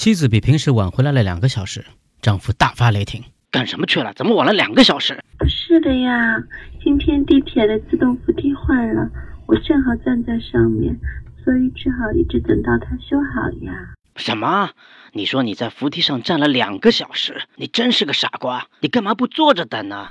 妻子比平时晚回来了两个小时，丈夫大发雷霆：「干什么去了？怎么晚了两个小时？」不是的呀，今天地铁的自动扶梯坏了，我正好站在上面，所以只好一直等到它修好呀。什么？你说你在扶梯上站了两个小时，你真是个傻瓜！你干嘛不坐着等呢？